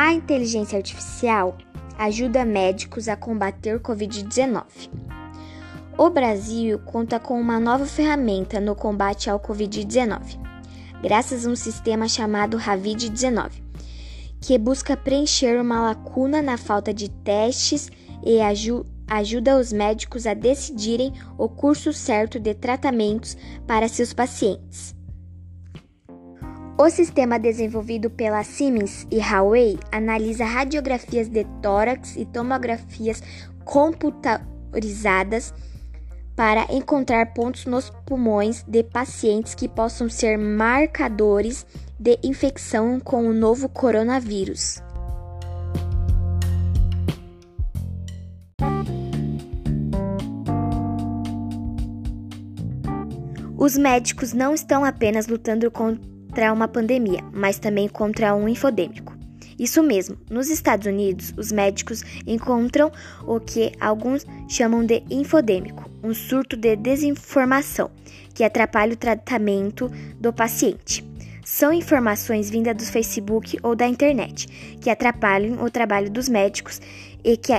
A inteligência artificial ajuda médicos a combater o Covid-19. O Brasil conta com uma nova ferramenta no combate ao Covid-19, graças a um sistema chamado Ravid-19, que busca preencher uma lacuna na falta de testes e aju ajuda os médicos a decidirem o curso certo de tratamentos para seus pacientes. O sistema desenvolvido pela Siemens e Huawei analisa radiografias de tórax e tomografias computarizadas para encontrar pontos nos pulmões de pacientes que possam ser marcadores de infecção com o novo coronavírus. Os médicos não estão apenas lutando contra uma pandemia, mas também contra um infodêmico. Isso mesmo, nos Estados Unidos, os médicos encontram o que alguns chamam de infodêmico, um surto de desinformação que atrapalha o tratamento do paciente. São informações vindas do Facebook ou da internet que atrapalham o trabalho dos médicos e que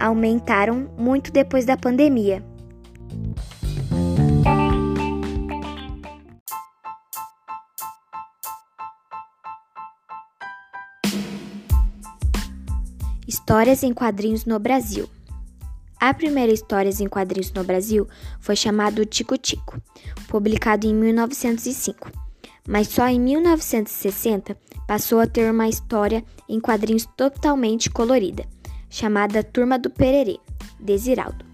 aumentaram muito depois da pandemia. Histórias em quadrinhos no Brasil. A primeira história em quadrinhos no Brasil foi chamado Tico Tico, publicado em 1905, mas só em 1960 passou a ter uma história em quadrinhos totalmente colorida, chamada Turma do Pererê, de Ziraldo,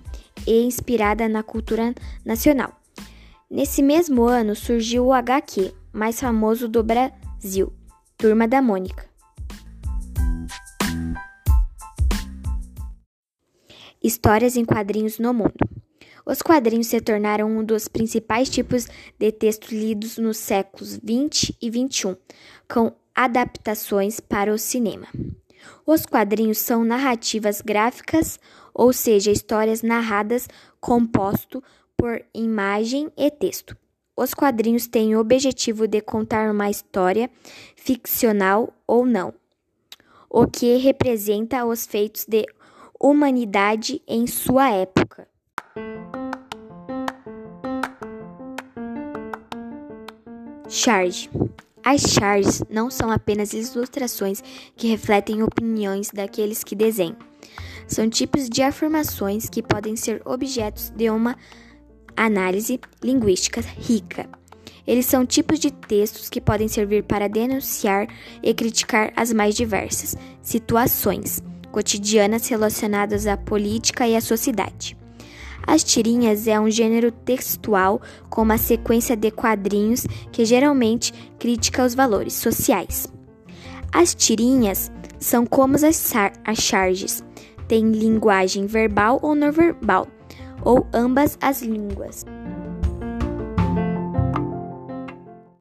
e inspirada na cultura nacional. Nesse mesmo ano surgiu o HQ mais famoso do Brasil, Turma da Mônica. Histórias em quadrinhos no mundo. Os quadrinhos se tornaram um dos principais tipos de textos lidos nos séculos 20 e 21, com adaptações para o cinema. Os quadrinhos são narrativas gráficas, ou seja, histórias narradas composto por imagem e texto. Os quadrinhos têm o objetivo de contar uma história, ficcional ou não, o que representa os feitos de humanidade em sua época. Charge. As charges não são apenas ilustrações que refletem opiniões daqueles que desenham. São tipos de afirmações que podem ser objetos de uma análise linguística rica. Eles são tipos de textos que podem servir para denunciar e criticar as mais diversas situações cotidianas relacionadas à política e à sociedade. As tirinhas é um gênero textual com uma sequência de quadrinhos que geralmente critica os valores sociais. As tirinhas são como as, as charges, têm linguagem verbal ou não verbal, ou ambas as línguas.